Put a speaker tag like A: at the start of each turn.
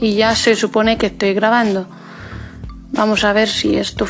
A: y ya se supone que estoy grabando. Vamos a ver si esto...